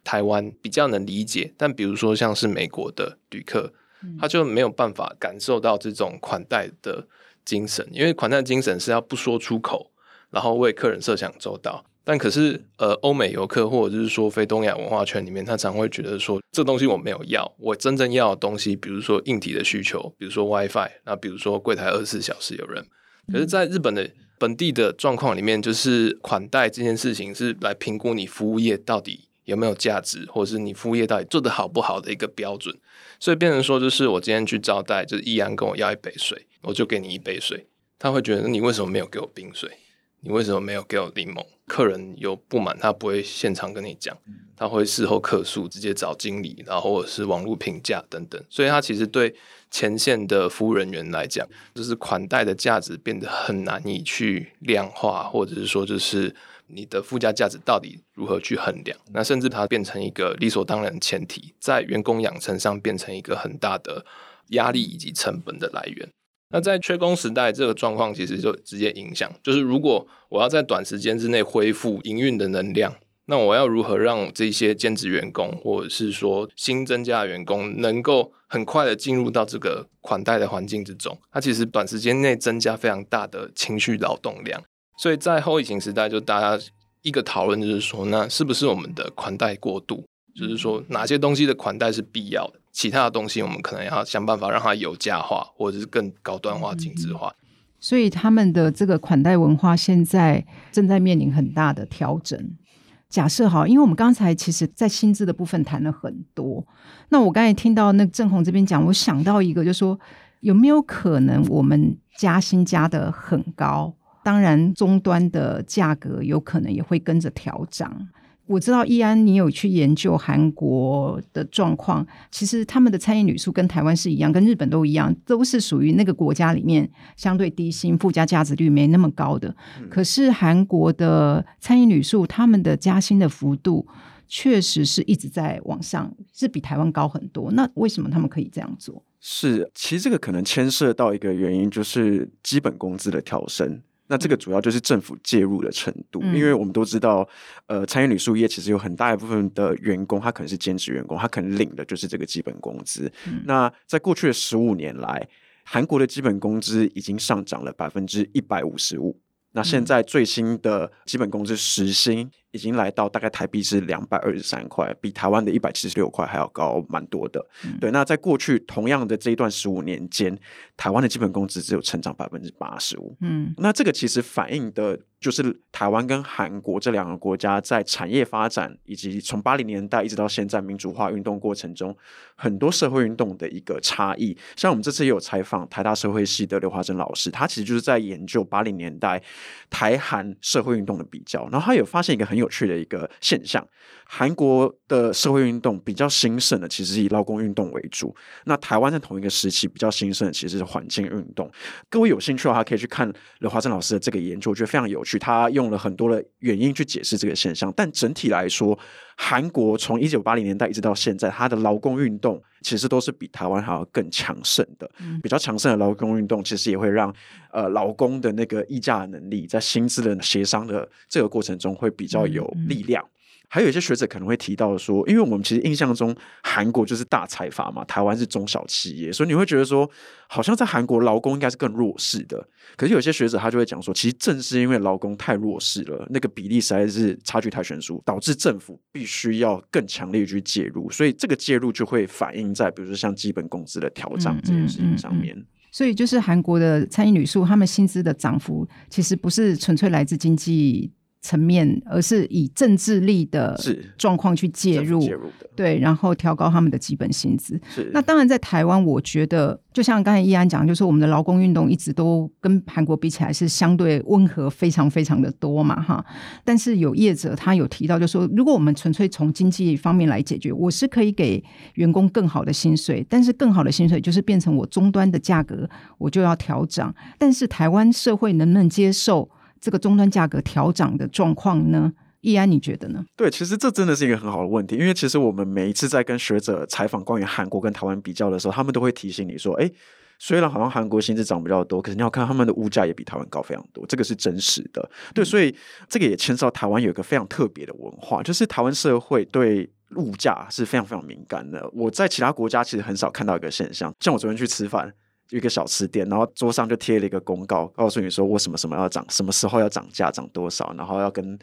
台湾比较能理解，但比如说像是美国的旅客，他就没有办法感受到这种款待的精神，因为款待精神是要不说出口，然后为客人设想周到。但可是，呃，欧美游客或者是说非东亚文化圈里面，他常会觉得说，这东西我没有要，我真正要的东西，比如说硬体的需求，比如说 WiFi，那比如说柜台二十四小时有人。可是，在日本的本地的状况里面，就是款待这件事情是来评估你服务业到底有没有价值，或者是你服务业到底做得好不好的一个标准。所以变成说，就是我今天去招待，就是易安跟我要一杯水，我就给你一杯水，他会觉得你为什么没有给我冰水？你为什么没有给我柠檬？客人有不满，他不会现场跟你讲，他会事后客诉，直接找经理，然后或者是网络评价等等。所以，他其实对前线的服务人员来讲，就是款待的价值变得很难以去量化，或者是说，就是你的附加价值到底如何去衡量？那甚至它变成一个理所当然的前提，在员工养成上变成一个很大的压力以及成本的来源。那在缺工时代，这个状况其实就直接影响，就是如果我要在短时间之内恢复营运的能量，那我要如何让这些兼职员工或者是说新增加的员工能够很快的进入到这个款待的环境之中？它其实短时间内增加非常大的情绪劳动量，所以在后疫情时代，就大家一个讨论就是说，那是不是我们的款待过度？就是说哪些东西的款待是必要的？其他的东西，我们可能要想办法让它有价化，或者是更高端化、精致化。所以他们的这个款待文化现在正在面临很大的调整。假设好，因为我们刚才其实在薪资的部分谈了很多，那我刚才听到那郑红这边讲，我想到一个，就是说有没有可能我们加薪加得很高，当然终端的价格有可能也会跟着调涨。我知道易安，你有去研究韩国的状况。其实他们的餐饮旅宿跟台湾是一样，跟日本都一样，都是属于那个国家里面相对低薪、附加价值率没那么高的。嗯、可是韩国的餐饮旅宿，他们的加薪的幅度确实是一直在往上，是比台湾高很多。那为什么他们可以这样做？是，其实这个可能牵涉到一个原因，就是基本工资的调升。那这个主要就是政府介入的程度，嗯、因为我们都知道，呃，餐饮旅宿业其实有很大一部分的员工，他可能是兼职员工，他可能领的就是这个基本工资。嗯、那在过去的十五年来，韩国的基本工资已经上涨了百分之一百五十五。那现在最新的基本工资时薪已经来到大概台币是两百二十三块，比台湾的一百七十六块还要高蛮多的。嗯、对，那在过去同样的这一段十五年间，台湾的基本工资只有成长百分之八十五。嗯，那这个其实反映的。就是台湾跟韩国这两个国家在产业发展以及从八零年代一直到现在民主化运动过程中，很多社会运动的一个差异。像我们这次也有采访台大社会系的刘华珍老师，他其实就是在研究八零年代台韩社会运动的比较，然后他有发现一个很有趣的一个现象。韩国的社会运动比较兴盛的，其实是以劳工运动为主。那台湾在同一个时期比较兴盛的，其实是环境运动。各位有兴趣的话，可以去看刘华正老师的这个研究，我觉得非常有趣。他用了很多的原因去解释这个现象。但整体来说，韩国从一九八零年代一直到现在，它的劳工运动其实都是比台湾还要更强盛的。比较强盛的劳工运动，其实也会让呃劳工的那个议价能力，在薪资的协商的这个过程中，会比较有力量。还有一些学者可能会提到说，因为我们其实印象中韩国就是大财阀嘛，台湾是中小企业，所以你会觉得说，好像在韩国劳工应该是更弱势的。可是有些学者他就会讲说，其实正是因为劳工太弱势了，那个比例实在是差距太悬殊，导致政府必须要更强烈去介入，所以这个介入就会反映在比如说像基本工资的调涨这件事情上面。嗯嗯嗯嗯。所以就是韩国的餐饮旅宿，他们薪资的涨幅其实不是纯粹来自经济层面，而是以政治力的状况去介入，介入对，然后调高他们的基本薪资。那当然，在台湾，我觉得就像刚才易安讲，就是我们的劳工运动一直都跟韩国比起来是相对温和，非常非常的多嘛，哈。但是有业者他有提到，就是说如果我们纯粹从经济方面来解决，我是可以给员工更好的薪水，但是更好的薪水就是变成我终端的价格，我就要调整。但是台湾社会能不能接受？这个终端价格调涨的状况呢？易安，你觉得呢？对，其实这真的是一个很好的问题，因为其实我们每一次在跟学者采访关于韩国跟台湾比较的时候，他们都会提醒你说：“哎，虽然好像韩国薪资涨比较多，可是你要看他们的物价也比台湾高非常多，这个是真实的。”对，所以这个也牵涉到台湾有一个非常特别的文化，就是台湾社会对物价是非常非常敏感的。我在其他国家其实很少看到一个现象，像我昨天去吃饭。一个小吃店，然后桌上就贴了一个公告，告诉你说我什么什么要涨，什么时候要涨价，涨多少，然后要跟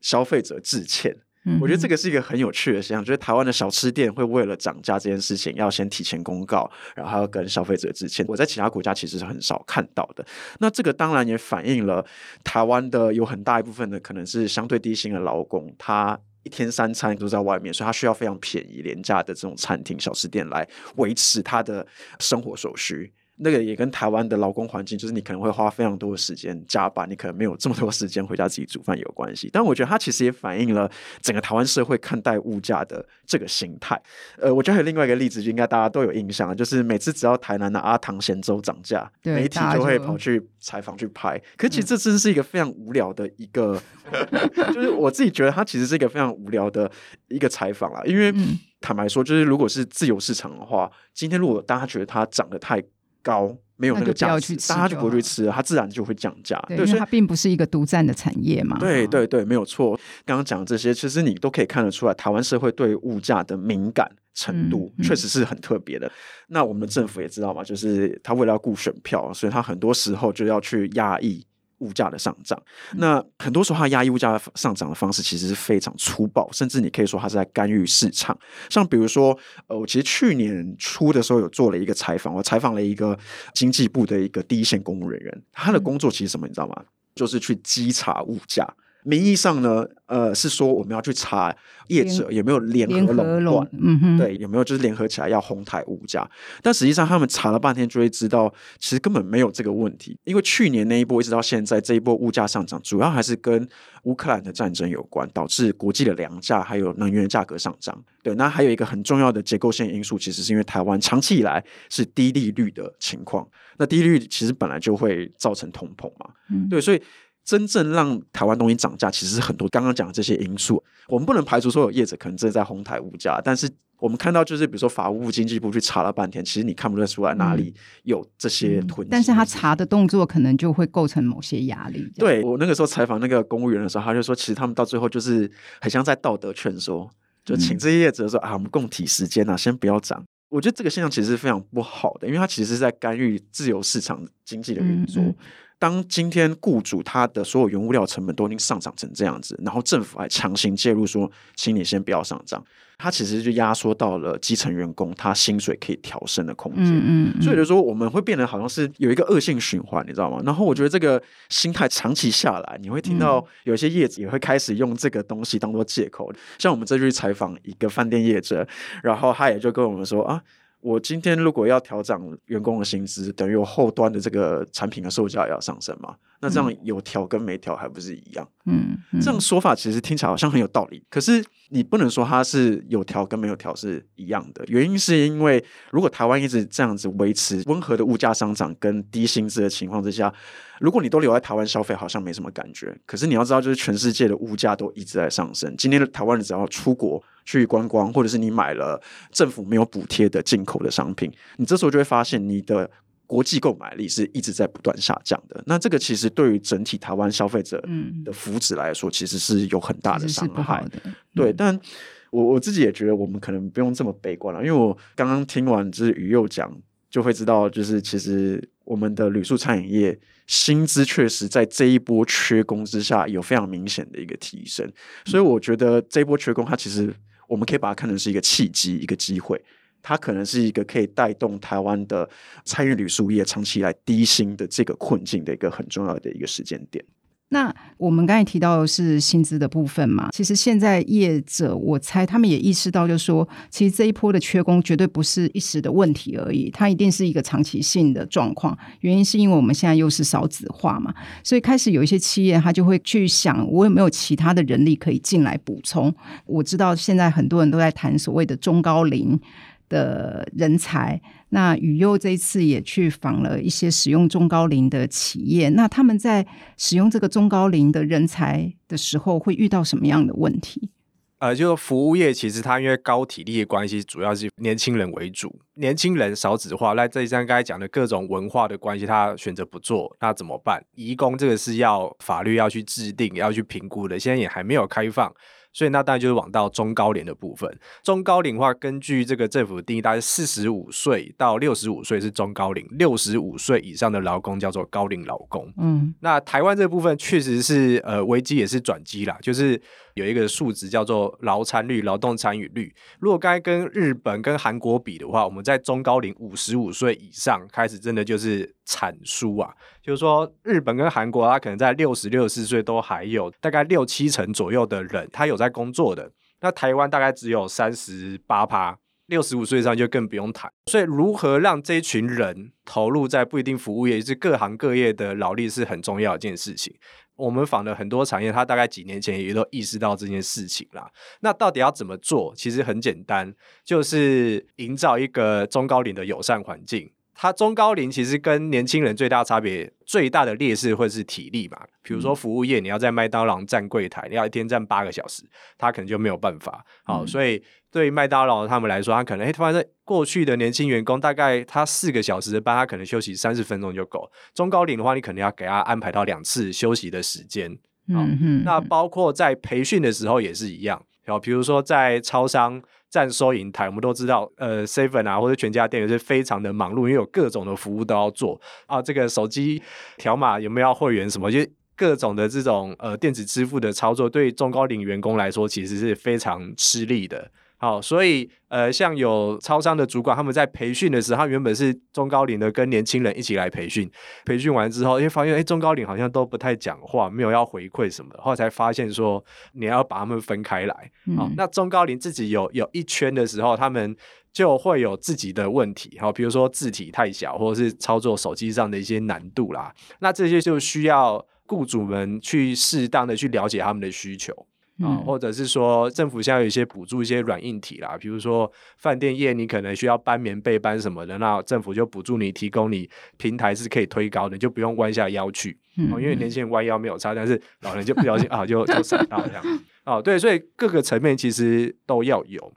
消费者致歉。我觉得这个是一个很有趣的现象，就是台湾的小吃店会为了涨价这件事情，要先提前公告，然后还要跟消费者致歉。我在其他国家其实是很少看到的。那这个当然也反映了台湾的有很大一部分的可能是相对低薪的劳工，他一天三餐都在外面，所以他需要非常便宜廉价的这种餐厅、小吃店来维持他的生活所需。那个也跟台湾的劳工环境，就是你可能会花非常多的时间加班，你可能没有这么多时间回家自己煮饭有关系。但我觉得它其实也反映了整个台湾社会看待物价的这个心态。呃，我觉得还有另外一个例子，就应该大家都有印象，就是每次只要台南的阿唐咸粥涨价，媒体就会跑去采访去拍。可其实这真是一个非常无聊的一个，就是我自己觉得它其实是一个非常无聊的一个采访啊。因为坦白说，就是如果是自由市场的话，今天如果大家觉得它涨得太高没有那个价值，大家就不会去吃，它自然就会降价。对，因为它并不是一个独占的产业嘛。对对对，没有错。刚刚讲的这些，其实你都可以看得出来，台湾社会对物价的敏感程度确实是很特别的。嗯嗯、那我们的政府也知道嘛，就是他为了要顾选票，所以他很多时候就要去压抑。物价的上涨，那很多时候它压抑物价上涨的方式其实是非常粗暴，甚至你可以说它是在干预市场。像比如说，呃，我其实去年初的时候有做了一个采访，我采访了一个经济部的一个第一线公务人员，他的工作其实什么，你知道吗？就是去稽查物价。名义上呢，呃，是说我们要去查业者有没有联合垄断，嗯哼，对，有没有就是联合起来要哄抬物价。但实际上他们查了半天，就会知道其实根本没有这个问题。因为去年那一波一直到现在这一波物价上涨，主要还是跟乌克兰的战争有关，导致国际的粮价还有能源价格上涨。对，那还有一个很重要的结构性因素，其实是因为台湾长期以来是低利率的情况。那低利率其实本来就会造成通膨嘛，嗯，对，所以。真正让台湾东西涨价，其实是很多刚刚讲的这些因素。我们不能排除说有业者可能正在哄抬物价，但是我们看到就是比如说法务部、经济部去查了半天，其实你看不出来哪里有这些囤积、嗯嗯。但是他查的动作可能就会构成某些压力。对，我那个时候采访那个公务员的时候，他就说，其实他们到最后就是很像在道德劝说，就请这些业者说、嗯、啊，我们共体时间啊，先不要涨。我觉得这个现象其实是非常不好的，因为它其实是在干预自由市场经济的运作。嗯嗯当今天雇主他的所有原物料成本都已经上涨成这样子，然后政府还强行介入说，请你先不要上涨，他其实就压缩到了基层员工他薪水可以调升的空间。嗯嗯，所以就说我们会变得好像是有一个恶性循环，你知道吗？然后我觉得这个心态长期下来，你会听到有一些业者也会开始用这个东西当做借口。像我们这次去采访一个饭店业者，然后他也就跟我们说啊。我今天如果要调整员工的薪资，等于我后端的这个产品的售价也要上升嘛？那这样有调跟没调还不是一样？嗯，嗯，这样说法其实听起来好像很有道理，可是你不能说它是有调跟没有调是一样的。原因是因为如果台湾一直这样子维持温和的物价上涨跟低薪资的情况之下，如果你都留在台湾消费，好像没什么感觉。可是你要知道，就是全世界的物价都一直在上升。今天的台湾人只要出国。去观光，或者是你买了政府没有补贴的进口的商品，你这时候就会发现你的国际购买力是一直在不断下降的。那这个其实对于整体台湾消费者的福祉来说，其实是有很大的伤害的。对，但我我自己也觉得，我们可能不用这么悲观了，因为我刚刚听完就是宇佑讲，就会知道，就是其实我们的旅宿餐饮业。薪资确实在这一波缺工之下有非常明显的一个提升，所以我觉得这一波缺工，它其实我们可以把它看成是一个契机，一个机会，它可能是一个可以带动台湾的餐饮旅宿业长期以来低薪的这个困境的一个很重要的一个时间点。那我们刚才提到的是薪资的部分嘛，其实现在业者，我猜他们也意识到，就是说，其实这一波的缺工绝对不是一时的问题而已，它一定是一个长期性的状况。原因是因为我们现在又是少子化嘛，所以开始有一些企业，他就会去想，我有没有其他的人力可以进来补充。我知道现在很多人都在谈所谓的中高龄的人才。那宇佑这一次也去访了一些使用中高龄的企业，那他们在使用这个中高龄的人才的时候，会遇到什么样的问题？呃，就服务业其实它因为高体力的关系，主要是年轻人为主，年轻人少子化，那这一章刚才讲的各种文化的关系，他选择不做，那怎么办？移工这个是要法律要去制定，要去评估的，现在也还没有开放。所以那当然就是往到中高龄的部分。中高龄的话，根据这个政府的定义，大概四十五岁到六十五岁是中高龄，六十五岁以上的劳工叫做高龄劳工。嗯，那台湾这部分确实是呃危机也是转机啦，就是有一个数值叫做劳参率、劳动参与率。如果该跟日本跟韩国比的话，我们在中高龄五十五岁以上开始，真的就是产输啊。就是说，日本跟韩国，他可能在六十六、十四岁都还有大概六七成左右的人，他有在工作的。那台湾大概只有三十八趴，六十五岁以上就更不用谈。所以，如何让这一群人投入在不一定服务业，是各行各业的劳力，是很重要一件事情。我们访了很多产业，他大概几年前也都意识到这件事情啦。那到底要怎么做？其实很简单，就是营造一个中高龄的友善环境。他中高龄其实跟年轻人最大差别，最大的劣势会是体力嘛。比如说服务业，你要在麦当劳站柜台，你要一天站八个小时，他可能就没有办法。好，嗯、所以对于麦当劳他们来说，他可能诶，突然在过去的年轻员工，大概他四个小时的班，他可能休息三十分钟就够。中高龄的话，你可能要给他安排到两次休息的时间。好，嗯哼，那包括在培训的时候也是一样。然后，比如说在超商。站收银台，我们都知道，呃，seven 啊或者全家店是非常的忙碌，因为有各种的服务都要做啊。这个手机条码有没有要会员什么，就各种的这种呃电子支付的操作，对中高龄员工来说，其实是非常吃力的。好，所以呃，像有超商的主管，他们在培训的时候，他原本是中高龄的，跟年轻人一起来培训。培训完之后，因为发现哎，中高龄好像都不太讲话，没有要回馈什么的，后来才发现说你要把他们分开来。好，嗯、那中高龄自己有有一圈的时候，他们就会有自己的问题。好，比如说字体太小，或者是操作手机上的一些难度啦。那这些就需要雇主们去适当的去了解他们的需求。啊，或者是说政府现在有一些补助一些软硬体啦，比如说饭店业你可能需要搬棉被搬什么的，那政府就补助你，提供你平台是可以推高的，你就不用弯下腰去。嗯，因为年轻人弯腰没有差，但是老人就不小心 啊，就就闪到这样。哦，对，所以各个层面其实都要有。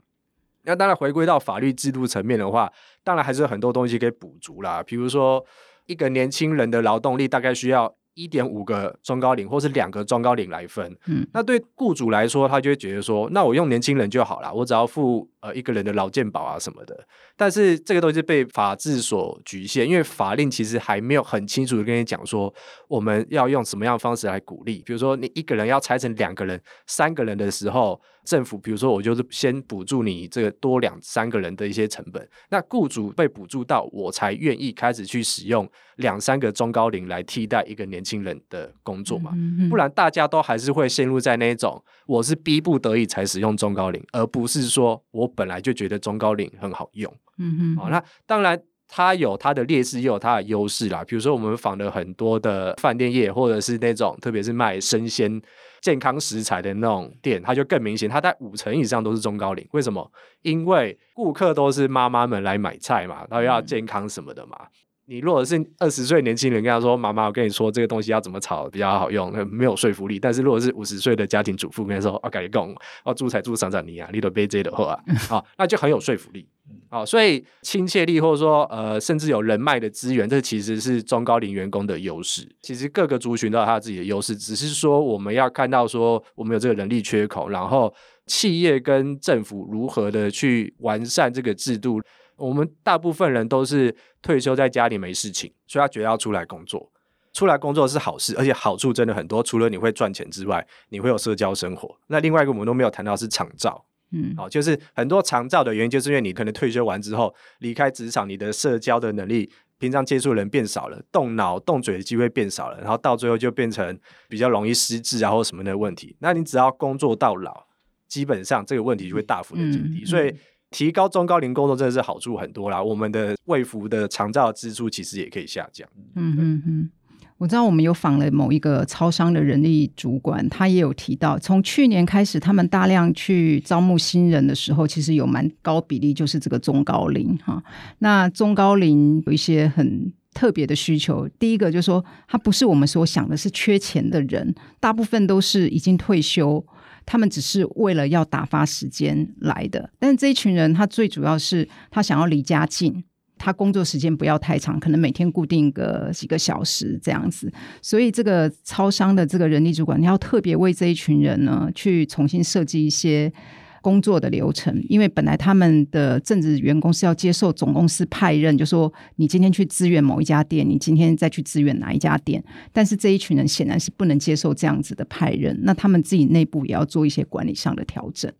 那当然回归到法律制度层面的话，当然还是有很多东西可以补足啦，比如说一个年轻人的劳动力大概需要。一点五个中高龄，或是两个中高龄来分，嗯，那对雇主来说，他就会觉得说，那我用年轻人就好了，我只要付呃一个人的劳健保啊什么的。但是这个东西被法制所局限，因为法令其实还没有很清楚的跟你讲说，我们要用什么样的方式来鼓励。比如说，你一个人要拆成两个人、三个人的时候。政府比如说，我就是先补助你这个多两三个人的一些成本，那雇主被补助到，我才愿意开始去使用两三个中高龄来替代一个年轻人的工作嘛，嗯嗯，不然大家都还是会陷入在那种我是逼不得已才使用中高龄，而不是说我本来就觉得中高领很好用。嗯哼，好，那当然。它有它的劣势，也有它的优势啦。比如说，我们访了很多的饭店业，或者是那种特别是卖生鲜、健康食材的那种店，它就更明显，它在五成以上都是中高领。为什么？因为顾客都是妈妈们来买菜嘛，然后要健康什么的嘛。嗯你如果是二十岁年轻人跟他说：“妈妈，我跟你说这个东西要怎么炒比较好用，没有说服力。”但是如果是五十岁的家庭主妇跟他说：“我跟你讲，哦，猪菜猪上上你啊，你都背这的话啊，那就很有说服力。好，所以亲切力或者说呃，甚至有人脉的资源，这其实是中高龄员工的优势。其实各个族群都有他自己的优势，只是说我们要看到说我们有这个人力缺口，然后企业跟政府如何的去完善这个制度。我们大部分人都是退休在家里没事情，所以他觉得要出来工作。出来工作是好事，而且好处真的很多。除了你会赚钱之外，你会有社交生活。那另外一个我们都没有谈到是长照，嗯，好，就是很多长照的原因，就是因为你可能退休完之后离开职场，你的社交的能力，平常接触的人变少了，动脑动嘴的机会变少了，然后到最后就变成比较容易失智啊或什么的问题。那你只要工作到老，基本上这个问题就会大幅的降低，嗯嗯、所以。提高中高龄工作真的是好处很多啦，我们的卫福的长照支出其实也可以下降。嗯嗯嗯，我知道我们有访了某一个超商的人力主管，他也有提到，从去年开始，他们大量去招募新人的时候，其实有蛮高比例就是这个中高龄哈。那中高龄有一些很特别的需求，第一个就是说，他不是我们所想的是缺钱的人，大部分都是已经退休。他们只是为了要打发时间来的，但是这一群人，他最主要是他想要离家近，他工作时间不要太长，可能每天固定个几个小时这样子。所以这个超商的这个人力主管，你要特别为这一群人呢去重新设计一些。工作的流程，因为本来他们的正职员工是要接受总公司派任，就说你今天去支援某一家店，你今天再去支援哪一家店。但是这一群人显然是不能接受这样子的派任，那他们自己内部也要做一些管理上的调整。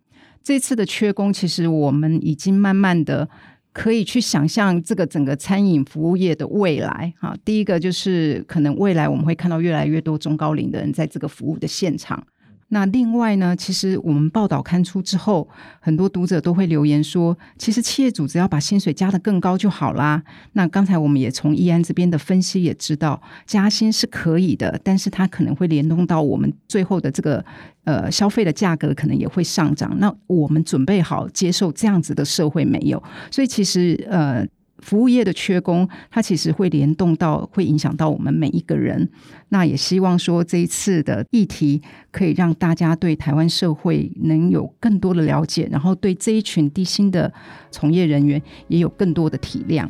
这次的缺工，其实我们已经慢慢的可以去想象这个整个餐饮服务业的未来。哈，第一个就是可能未来我们会看到越来越多中高龄的人在这个服务的现场。那另外呢，其实我们报道刊出之后，很多读者都会留言说，其实企业主只要把薪水加得更高就好啦。那刚才我们也从易安这边的分析也知道，加薪是可以的，但是它可能会联动到我们最后的这个呃消费的价格，可能也会上涨。那我们准备好接受这样子的社会没有？所以其实呃。服务业的缺工，它其实会联动到，会影响到我们每一个人。那也希望说这一次的议题可以让大家对台湾社会能有更多的了解，然后对这一群低薪的从业人员也有更多的体谅。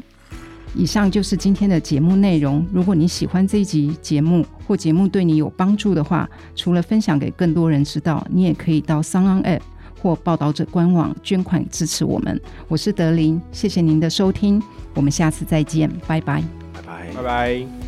以上就是今天的节目内容。如果你喜欢这一集节目，或节目对你有帮助的话，除了分享给更多人知道，你也可以到 SoundOn App。或报道者官网捐款支持我们，我是德林，谢谢您的收听，我们下次再见，拜拜，拜拜，拜拜。